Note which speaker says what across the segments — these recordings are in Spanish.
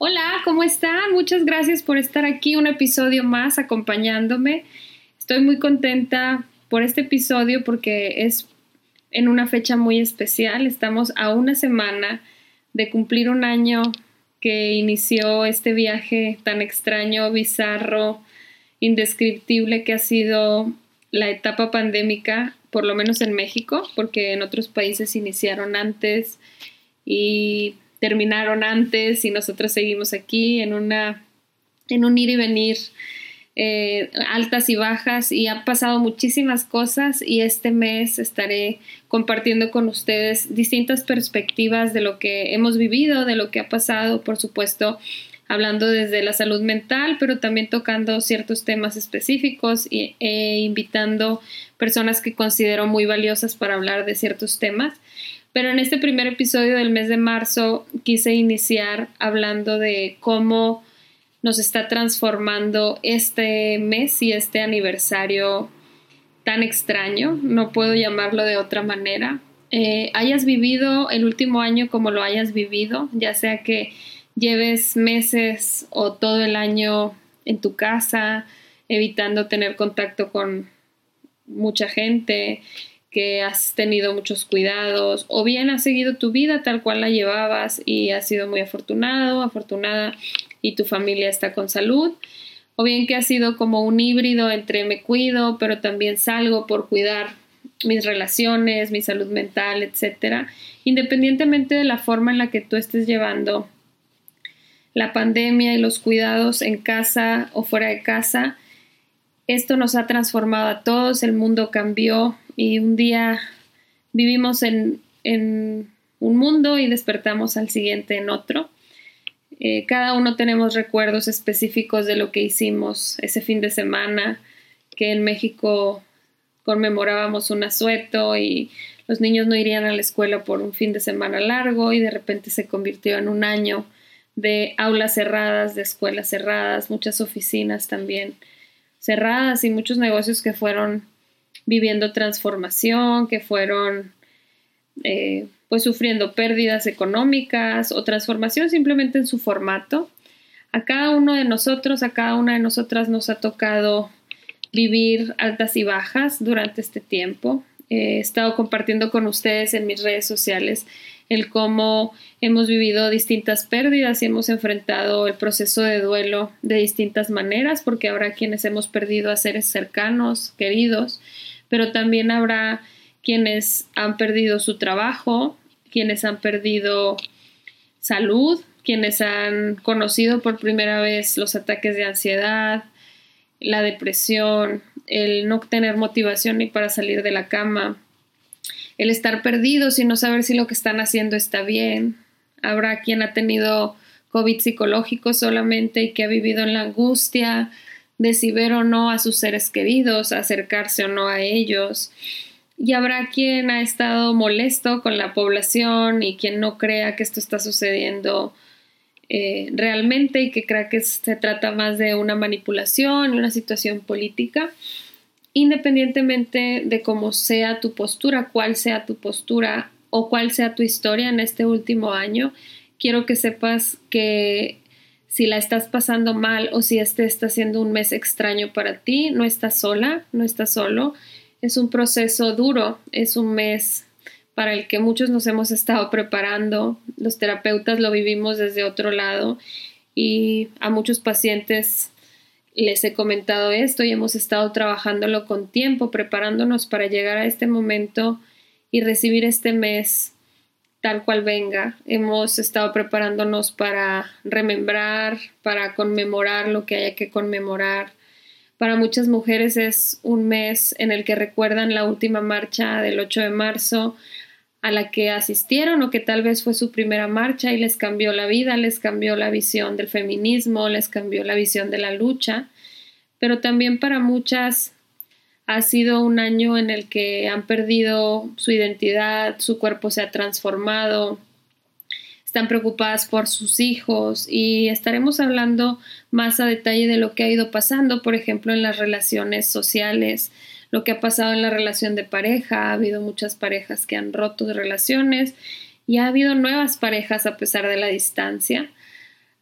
Speaker 1: Hola, ¿cómo están? Muchas gracias por estar aquí un episodio más acompañándome. Estoy muy contenta por este episodio porque es en una fecha muy especial. Estamos a una semana de cumplir un año que inició este viaje tan extraño, bizarro, indescriptible que ha sido la etapa pandémica, por lo menos en México, porque en otros países iniciaron antes y terminaron antes y nosotros seguimos aquí en una en un ir y venir eh, altas y bajas y han pasado muchísimas cosas y este mes estaré compartiendo con ustedes distintas perspectivas de lo que hemos vivido, de lo que ha pasado, por supuesto, hablando desde la salud mental, pero también tocando ciertos temas específicos e invitando personas que considero muy valiosas para hablar de ciertos temas. Pero en este primer episodio del mes de marzo quise iniciar hablando de cómo nos está transformando este mes y este aniversario tan extraño, no puedo llamarlo de otra manera. Eh, hayas vivido el último año como lo hayas vivido, ya sea que lleves meses o todo el año en tu casa, evitando tener contacto con mucha gente, que has tenido muchos cuidados o bien has seguido tu vida tal cual la llevabas y has sido muy afortunado, afortunada y tu familia está con salud o bien que has sido como un híbrido entre me cuido pero también salgo por cuidar mis relaciones, mi salud mental, etcétera, independientemente de la forma en la que tú estés llevando la pandemia y los cuidados en casa o fuera de casa, esto nos ha transformado a todos, el mundo cambió, y un día vivimos en, un mundo y despertamos al siguiente en otro. Eh, cada uno tenemos recuerdos específicos de lo que hicimos ese fin de semana, que en México conmemorábamos un asueto y los niños no irían a la escuela por un fin de semana largo y de repente se convirtió en un año de aulas cerradas, de escuelas cerradas, muchas oficinas también cerradas y muchos negocios que fueron viviendo transformación, que fueron eh, pues sufriendo pérdidas económicas o transformación simplemente en su formato. A cada uno de nosotros, a cada una de nosotras nos ha tocado vivir altas y bajas durante este tiempo. he estado compartiendo con ustedes en mis redes sociales el cómo hemos vivido distintas pérdidas y hemos enfrentado el proceso de duelo de distintas maneras, porque habrá quienes hemos perdido a seres cercanos, queridos, pero también habrá quienes han perdido su trabajo, quienes han perdido salud, quienes han conocido por primera vez los ataques de ansiedad, la depresión, el no tener motivación ni para salir de la cama, el estar perdidos y no saber si lo que están haciendo está bien. Habrá quien ha tenido COVID psicológico solamente y que ha vivido en la angustia, de ver o no a sus seres queridos, acercarse o no a ellos. Y habrá quien ha estado molesto con la población y quien no crea que esto está sucediendo eh, realmente y que crea que se trata más de una manipulación, una situación política. Independientemente de cómo sea tu postura, cuál sea tu postura o cuál sea tu historia en este último año, quiero que sepas que si la estás pasando mal o si este está siendo un mes extraño para ti, no estás sola, no estás solo. Es un proceso duro, es un mes para el que muchos nos hemos estado preparando. Los terapeutas lo vivimos desde otro lado y a muchos pacientes les he comentado esto y hemos estado trabajándolo con tiempo, preparándonos para llegar a este momento y recibir este mes tal cual venga. Hemos estado preparándonos para remembrar, para conmemorar lo que haya que conmemorar. Para muchas mujeres es un mes en el que recuerdan la última marcha del 8 de marzo. a la que asistieron o que tal vez fue su primera marcha y les cambió la vida, les cambió la visión del feminismo, les cambió la visión de la lucha, pero también para muchas ha sido un año en el que han perdido su identidad, su cuerpo se ha transformado, están preocupadas por sus hijos y estaremos hablando más a detalle de lo que ha ido pasando, por ejemplo, en las relaciones sociales, lo que ha pasado en la relación de pareja, ha habido muchas parejas que han roto de relaciones y ha habido nuevas parejas a pesar de la distancia.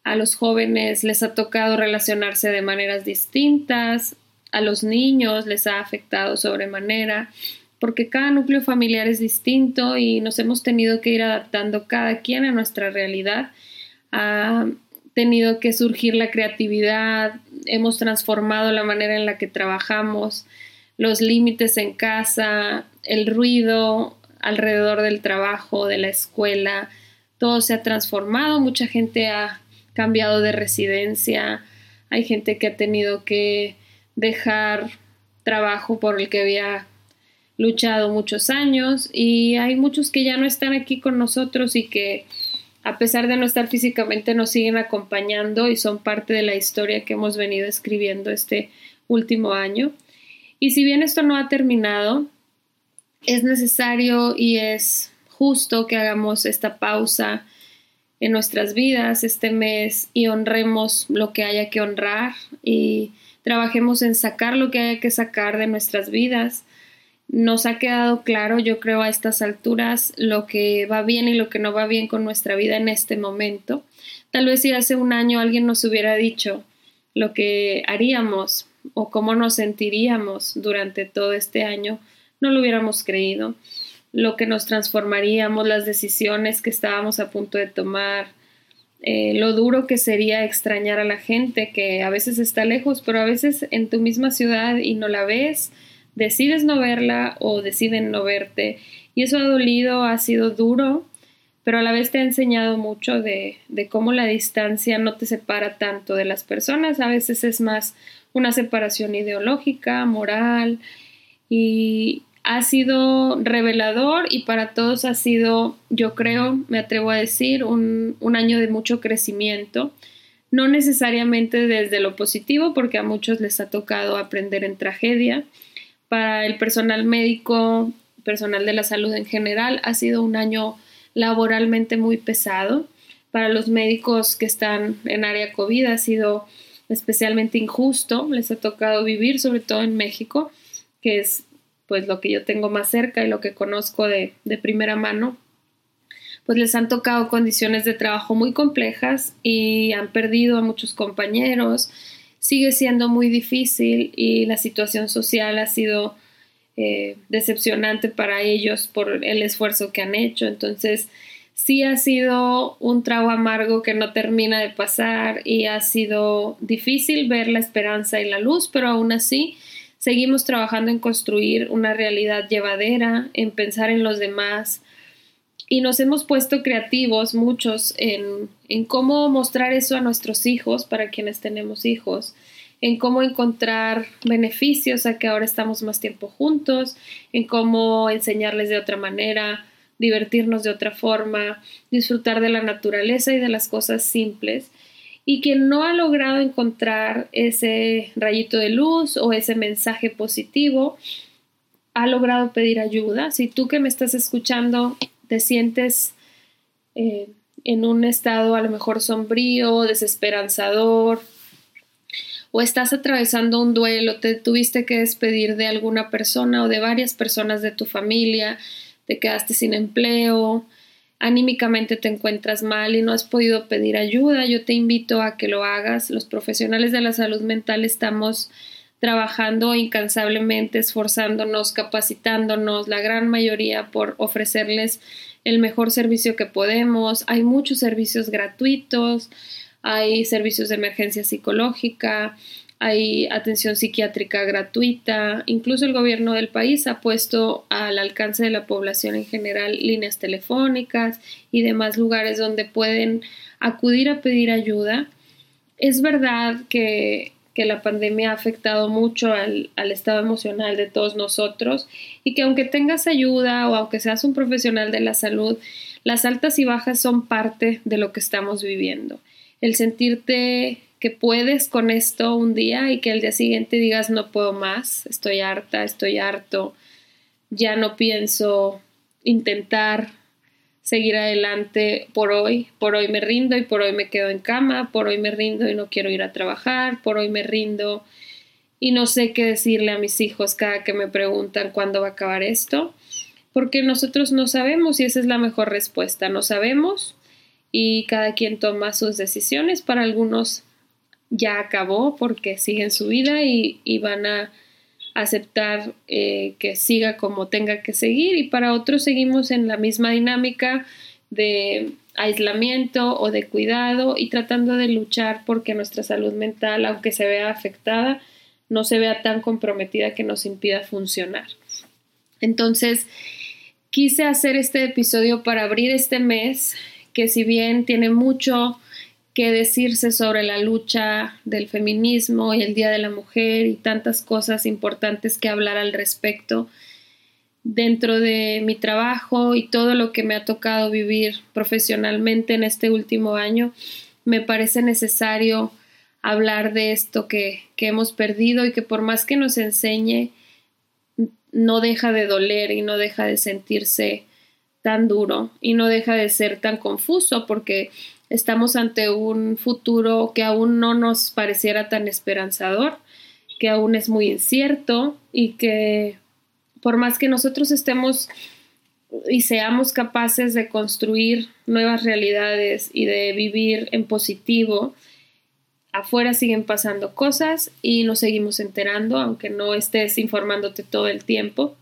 Speaker 1: A los jóvenes les ha tocado relacionarse de maneras distintas, a los niños les ha afectado sobremanera, porque cada núcleo familiar es distinto y nos hemos tenido que ir adaptando cada quien a nuestra realidad. Ha tenido que surgir la creatividad, hemos transformado la manera en la que trabajamos, los límites en casa, el ruido alrededor del trabajo, de la escuela, todo se ha transformado, mucha gente ha cambiado de residencia, hay gente que ha tenido que dejar trabajo por el que había luchado muchos años y hay muchos que ya no están aquí con nosotros y que a pesar de no estar físicamente nos siguen acompañando y son parte de la historia que hemos venido escribiendo este último año. Y si bien esto no ha terminado, es necesario y es justo que hagamos esta pausa en nuestras vidas este mes y honremos lo que haya que honrar y trabajemos en sacar lo que haya que sacar de nuestras vidas. Nos ha quedado claro, yo creo, a estas alturas lo que va bien y lo que no va bien con nuestra vida en este momento. Tal vez si hace un año alguien nos hubiera dicho lo que haríamos o cómo nos sentiríamos durante todo este año, no lo hubiéramos creído. Lo que nos transformaríamos, las decisiones que estábamos a punto de tomar, eh, lo duro que sería extrañar a la gente que a veces está lejos, pero a veces en tu misma ciudad y no la ves, decides no verla o deciden no verte. Y eso ha dolido, ha sido duro, pero a la vez te ha enseñado mucho de, de cómo la distancia no te separa tanto de las personas. A veces es más una separación ideológica, moral, y ha sido revelador y para todos ha sido, yo creo, me atrevo a decir, un, un año de mucho crecimiento. No necesariamente desde lo positivo, porque a muchos les ha tocado aprender en tragedia. Para el personal médico, personal de la salud en general, ha sido un año laboralmente muy pesado. Para los médicos que están en área COVID ha sido especialmente injusto, les ha tocado vivir, sobre todo en México, que es pues lo que yo tengo más cerca y lo que conozco de, de primera mano, pues les han tocado condiciones de trabajo muy complejas y han perdido a muchos compañeros, sigue siendo muy difícil y la situación social ha sido eh, decepcionante para ellos por el esfuerzo que han hecho. Entonces, sí ha sido un trago amargo que no termina de pasar y ha sido difícil ver la esperanza y la luz, pero aún así seguimos trabajando en construir una realidad llevadera, en pensar en los demás y nos hemos puesto creativos muchos en, en cómo mostrar eso a nuestros hijos, para quienes tenemos hijos, en cómo encontrar beneficios a que ahora estamos más tiempo juntos, en cómo enseñarles de otra manera, divertirnos de otra forma, disfrutar de la naturaleza y de las cosas simples. Y quien no ha logrado encontrar ese rayito de luz o ese mensaje positivo, ha logrado pedir ayuda. Si tú que me estás escuchando te sientes eh, en un estado a lo mejor sombrío, desesperanzador, o estás atravesando un duelo, te tuviste que despedir de alguna persona o de varias personas de tu familia, te quedaste sin empleo, anímicamente te encuentras mal y no has podido pedir ayuda, yo te invito a que lo hagas. Los profesionales de la salud mental estamos trabajando incansablemente, esforzándonos, capacitándonos, la gran mayoría por ofrecerles el mejor servicio que podemos. Hay muchos servicios gratuitos, hay servicios de emergencia psicológica, hay atención psiquiátrica gratuita, incluso el gobierno del país ha puesto al alcance de la población en general líneas telefónicas y demás lugares donde pueden acudir a pedir ayuda. Es verdad que que la pandemia ha afectado mucho al, al, estado emocional de todos nosotros y que aunque tengas ayuda o aunque seas un profesional de la salud, las altas y bajas son parte de lo que estamos viviendo. El sentirte que puedes con esto un día y que al día siguiente digas no puedo más, estoy harta, estoy harto, ya no pienso intentar seguir adelante por hoy, por hoy me rindo y por hoy me quedo en cama, por hoy me rindo y no quiero ir a trabajar, por hoy me rindo y no sé qué decirle a mis hijos cada que me preguntan cuándo va a acabar esto, porque nosotros no sabemos y esa es la mejor respuesta, no sabemos y cada quien toma sus decisiones, para algunos ya acabó porque siguen su vida y, van a aceptar eh, que siga como tenga que seguir y para otros seguimos en la misma dinámica de aislamiento o de cuidado y tratando de luchar porque nuestra salud mental, aunque se vea afectada, no se vea tan comprometida que nos impida funcionar. Entonces, quise hacer este episodio para abrir este mes, que si bien tiene mucho que decirse sobre la lucha del feminismo y el Día de la Mujer y tantas cosas importantes que hablar al respecto dentro de mi trabajo y todo lo que me ha tocado vivir profesionalmente en este último año, me parece necesario hablar de esto que, que hemos perdido y que por más que nos enseñe, no deja de doler y no deja de sentirse tan duro y no deja de ser tan confuso porque estamos ante un futuro que aún no nos pareciera tan esperanzador, que aún es muy incierto y que por más que nosotros estemos y seamos capaces de construir nuevas realidades y de vivir en positivo, afuera siguen pasando cosas y nos seguimos enterando, aunque no estés informándote todo el tiempo.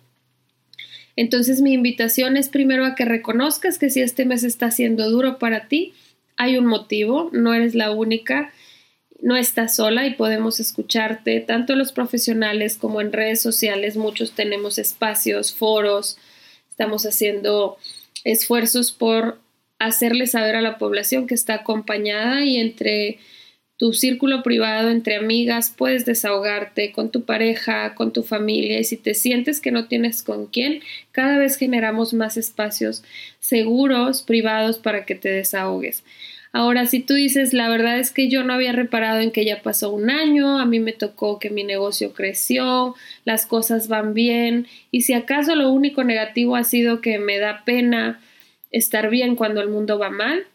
Speaker 1: Entonces mi invitación es primero a que reconozcas que si este mes está siendo duro para ti, hay un motivo, no eres la única, no estás sola y podemos escucharte, tanto los profesionales como en redes sociales, muchos tenemos espacios, foros, estamos haciendo esfuerzos por hacerle saber a la población que está acompañada y entre tu círculo privado, entre amigas, puedes desahogarte con tu pareja, con tu familia y si te sientes que no tienes con quién, cada vez generamos más espacios seguros, privados para que te desahogues. Ahora, si tú dices, la verdad es que yo no había reparado en que ya pasó un año, a mí me tocó que mi negocio creció, las cosas van bien, y si acaso lo único negativo ha sido que me da pena estar bien cuando el mundo va mal,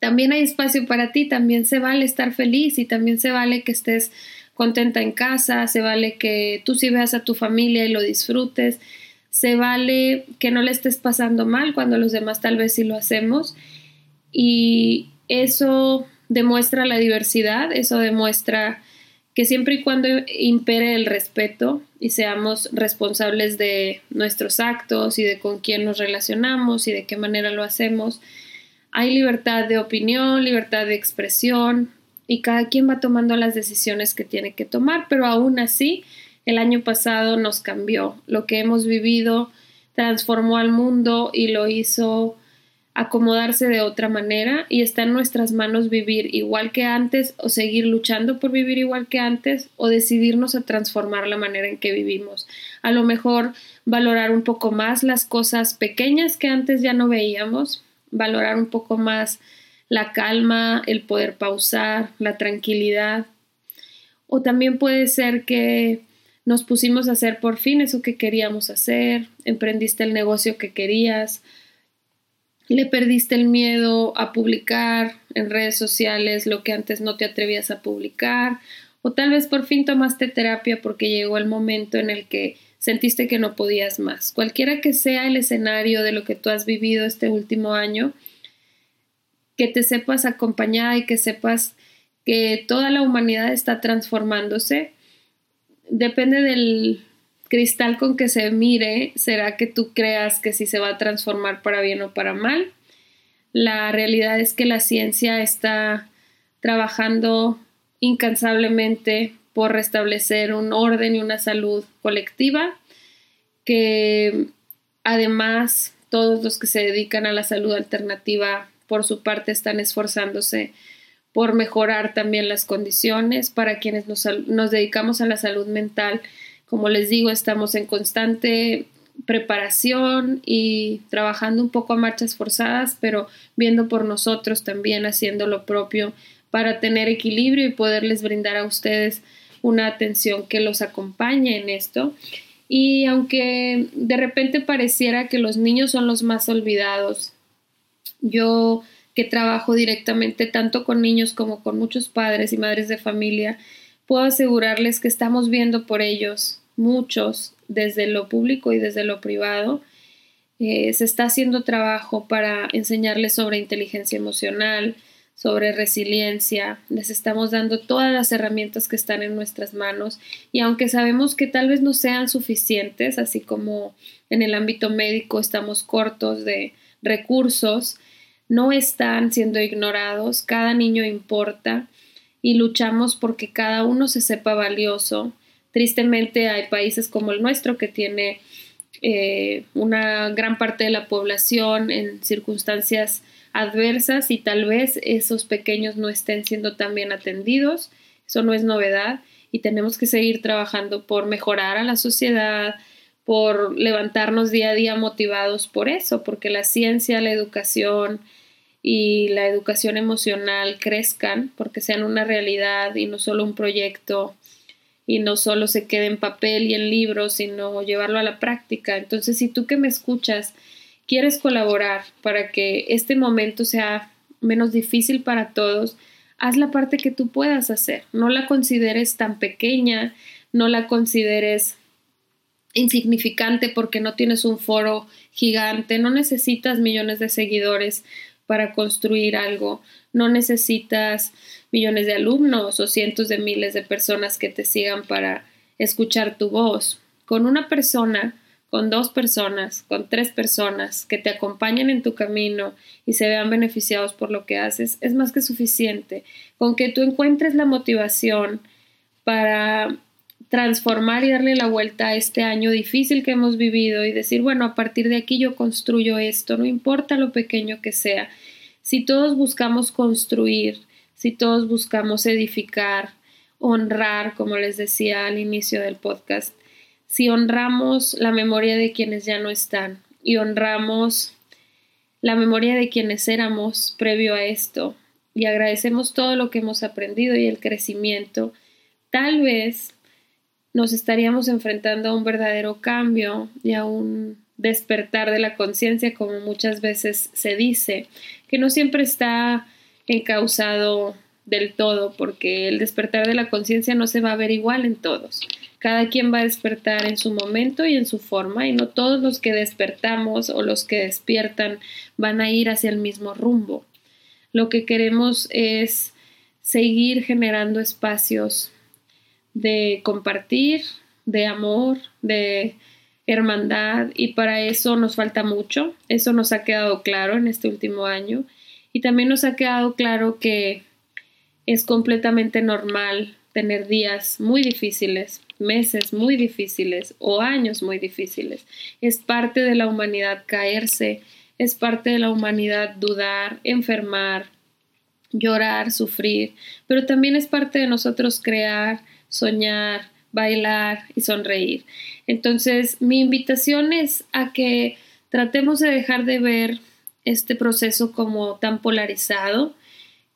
Speaker 1: también hay espacio para ti, también se vale estar feliz y también se vale que estés contenta en casa, se vale que tú sí veas a tu familia y lo disfrutes, se vale que no le estés pasando mal cuando los demás tal vez sí lo hacemos. Y eso demuestra la diversidad, eso demuestra que siempre y cuando impere el respeto y seamos responsables de nuestros actos y de con quién nos relacionamos y de qué manera lo hacemos, hay libertad de opinión, libertad de expresión y cada quien va tomando las decisiones que tiene que tomar, pero aún así el año pasado nos cambió. Lo que hemos vivido transformó al mundo y lo hizo acomodarse de otra manera y está en nuestras manos vivir igual que antes o seguir luchando por vivir igual que antes o decidirnos a transformar la manera en que vivimos. A lo mejor valorar un poco más las cosas pequeñas que antes ya no veíamos, valorar un poco más la calma, el poder pausar, la tranquilidad. O también puede ser que nos pusimos a hacer por fin eso que queríamos hacer, emprendiste el negocio que querías, le perdiste el miedo a publicar en redes sociales lo que antes no te atrevías a publicar, o tal vez por fin tomaste terapia porque llegó el momento en el que sentiste que no podías más. Cualquiera que sea el escenario de lo que tú has vivido este último año, que te sepas acompañada y que sepas que toda la humanidad está transformándose, depende del cristal con que se mire, será que tú creas que sí se va a transformar para bien o para mal. La realidad es que la ciencia está trabajando incansablemente por restablecer un orden y una salud colectiva, que además todos los que se dedican a la salud alternativa por su parte están esforzándose por mejorar también las condiciones para quienes nos, nos dedicamos a la salud mental. Como les digo, estamos en constante preparación y trabajando un poco a marchas forzadas, pero viendo por nosotros también, haciendo lo propio para tener equilibrio y poderles brindar a ustedes una atención que los acompañe en esto. Y aunque de repente pareciera que los niños son los más olvidados, yo que trabajo directamente tanto con niños como con muchos padres y madres de familia, puedo asegurarles que estamos viendo por ellos, muchos, desde lo público y desde lo privado. Eh, se está haciendo trabajo para enseñarles sobre inteligencia emocional, sobre resiliencia, les estamos dando todas las herramientas que están en nuestras manos y aunque sabemos que tal vez no sean suficientes, así como en el ámbito médico estamos cortos de recursos, no están siendo ignorados, cada niño importa y luchamos porque cada uno se sepa valioso. Tristemente hay países como el nuestro que tiene eh, una gran parte de la población en circunstancias adversas y tal vez esos pequeños no estén siendo tan bien atendidos. Eso no es novedad y tenemos que seguir trabajando por mejorar a la sociedad, por levantarnos día a día motivados por eso, porque la ciencia, la educación y la educación emocional crezcan, porque sean una realidad y no solo un proyecto y no solo se quede en papel y en libros, sino llevarlo a la práctica. Entonces, si tú que me escuchas quieres colaborar para que este momento sea menos difícil para todos, haz la parte que tú puedas hacer. No la consideres tan pequeña, no la consideres insignificante porque no tienes un foro gigante, no necesitas millones de seguidores para construir algo, no necesitas millones de alumnos o cientos de miles de personas que te sigan para escuchar tu voz. Con una persona con dos personas, con tres personas que te acompañen en tu camino y se vean beneficiados por lo que haces, es más que suficiente. Con que tú encuentres la motivación para transformar y darle la vuelta a este año difícil que hemos vivido y decir, bueno, a partir de aquí yo construyo esto, no importa lo pequeño que sea. Si todos buscamos construir, si todos buscamos edificar, honrar, como les decía al inicio del podcast, si honramos la memoria de quienes ya no están y honramos la memoria de quienes éramos previo a esto y agradecemos todo lo que hemos aprendido y el crecimiento, tal vez nos estaríamos enfrentando a un verdadero cambio y a un despertar de la conciencia, como muchas veces se dice, que no siempre está encausado del todo, porque el despertar de la conciencia no se va a ver igual en todos. Cada quien va a despertar en su momento y en su forma, y no todos los que despertamos o los que despiertan van a ir hacia el mismo rumbo. Lo que queremos es seguir generando espacios de compartir, de amor, de hermandad, y para eso nos falta mucho. Eso nos ha quedado claro en este último año. Y también nos ha quedado claro que es completamente normal tener días muy difíciles, meses muy difíciles o años muy difíciles. Es parte de la humanidad caerse, es parte de la humanidad dudar, enfermar, llorar, sufrir, pero también es parte de nosotros crear, soñar, bailar y sonreír. Entonces, mi invitación es a que tratemos de dejar de ver este proceso como tan polarizado,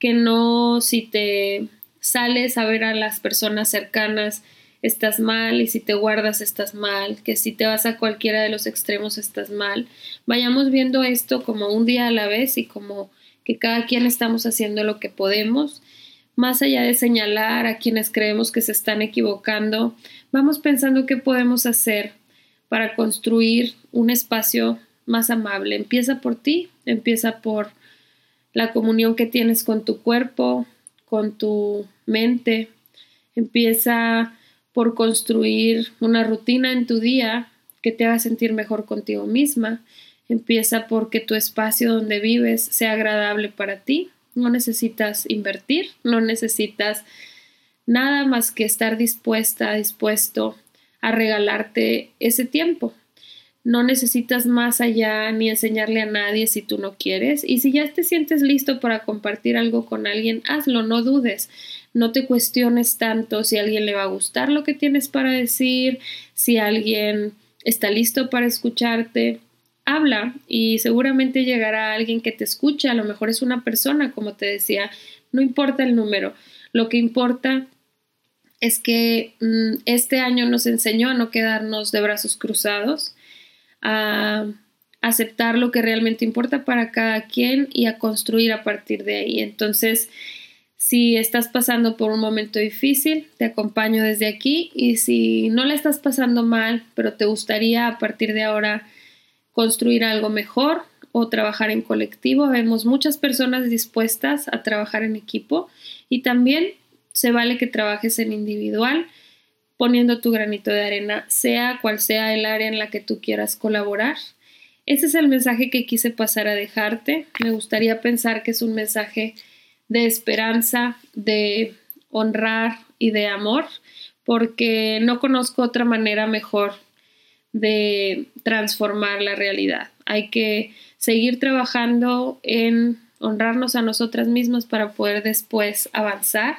Speaker 1: que no si te sales a ver a las personas cercanas estás mal y si te guardas estás mal, que si te vas a cualquiera de los extremos estás mal. Vayamos viendo esto como un día a la vez y como que cada quien estamos haciendo lo que podemos. Más allá de señalar a quienes creemos que se están equivocando, vamos pensando qué podemos hacer para construir un espacio más amable. Empieza por ti, empieza por la comunión que tienes con tu cuerpo, con tu mente, empieza por construir una rutina en tu día que te haga sentir mejor contigo misma. Empieza porque tu espacio donde vives sea agradable para ti. No necesitas invertir, no necesitas nada más que estar dispuesta, dispuesto a regalarte ese tiempo. No necesitas más allá ni enseñarle a nadie si tú no quieres. Y si ya te sientes listo para compartir algo con alguien, hazlo, no dudes. No te cuestiones tanto si a alguien le va a gustar lo que tienes para decir, si alguien está listo para escucharte. Habla y seguramente llegará alguien que te escuche. A lo mejor es una persona, como te decía. No importa el número. Lo que importa es que mm, este año nos enseñó a no quedarnos de brazos cruzados a aceptar lo que realmente importa para cada quien y a construir a partir de ahí. Entonces, si estás pasando por un momento difícil, te acompaño desde aquí y si no la estás pasando mal, pero te gustaría a partir de ahora construir algo mejor o trabajar en colectivo, vemos muchas personas dispuestas a trabajar en equipo y también se vale que trabajes en individual poniendo tu granito de arena, sea cual sea el área en la que tú quieras colaborar. Ese es el mensaje que quise pasar a dejarte. Me gustaría pensar que es un mensaje de esperanza, de honrar y de amor, porque no conozco otra manera mejor de transformar la realidad. Hay que seguir trabajando en honrarnos a nosotras mismas para poder después avanzar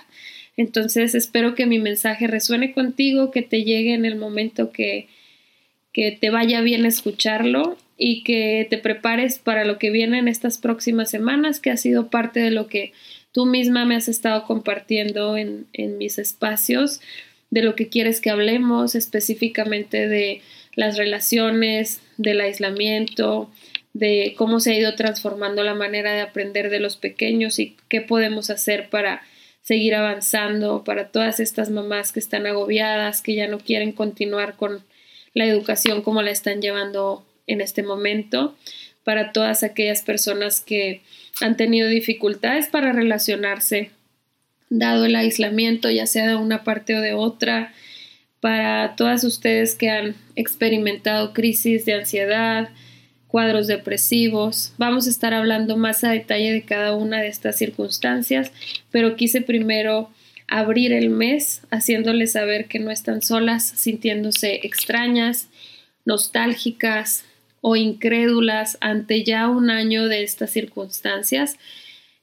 Speaker 1: entonces espero que mi mensaje resuene contigo, que te llegue en el momento que, que te vaya bien escucharlo y que te prepares para lo que viene en estas próximas semanas, que ha sido parte de lo que tú misma me has estado compartiendo en, en mis espacios, de lo que quieres que hablemos, específicamente de las relaciones, del aislamiento, de cómo se ha ido transformando la manera de aprender de los pequeños y qué podemos hacer para seguir avanzando, para todas estas mamás que están agobiadas, que ya no quieren continuar con la educación como la están llevando en este momento, para todas aquellas personas que han tenido dificultades para relacionarse, dado el aislamiento, ya sea de una parte o de otra, para todas ustedes que han experimentado crisis de ansiedad, cuadros depresivos. Vamos a estar hablando más a detalle de cada una de estas circunstancias, pero quise primero abrir el mes haciéndoles saber que no están solas, sintiéndose extrañas, nostálgicas o incrédulas ante ya un año de estas circunstancias.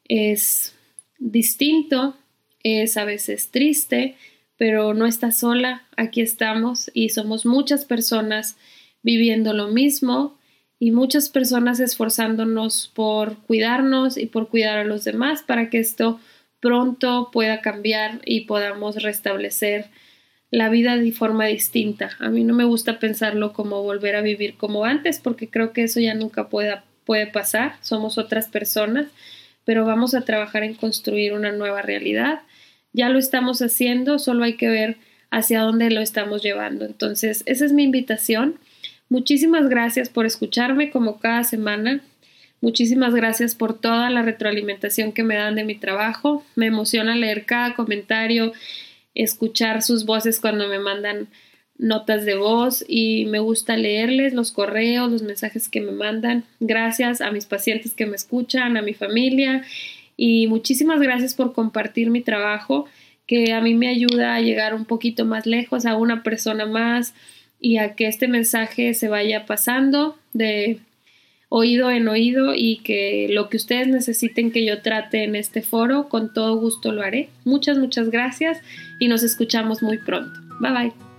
Speaker 1: Es distinto, es a veces triste, pero no está sola, aquí estamos y somos muchas personas viviendo lo mismo y muchas personas esforzándonos por cuidarnos y por cuidar a los demás para que esto pronto pueda cambiar y podamos restablecer la vida de forma distinta. A mí no me gusta pensarlo como volver a vivir como antes porque creo que eso ya nunca pueda, puede pasar, somos otras personas, pero vamos a trabajar en construir una nueva realidad. Ya lo estamos haciendo, solo hay que ver hacia dónde lo estamos llevando. Entonces, esa es mi invitación Muchísimas gracias por escucharme como cada semana. Muchísimas gracias por toda la retroalimentación que me dan de mi trabajo. Me emociona leer cada comentario, escuchar sus voces cuando me mandan notas de voz y me gusta leerles los correos, los mensajes que me mandan. Gracias a mis pacientes que me escuchan, a mi familia y muchísimas gracias por compartir mi trabajo que a mí me ayuda a llegar un poquito más lejos, a una persona más y a que este mensaje se vaya pasando de oído en oído y que lo que ustedes necesiten que yo trate en este foro, con todo gusto lo haré. Muchas, muchas gracias y nos escuchamos muy pronto. Bye bye.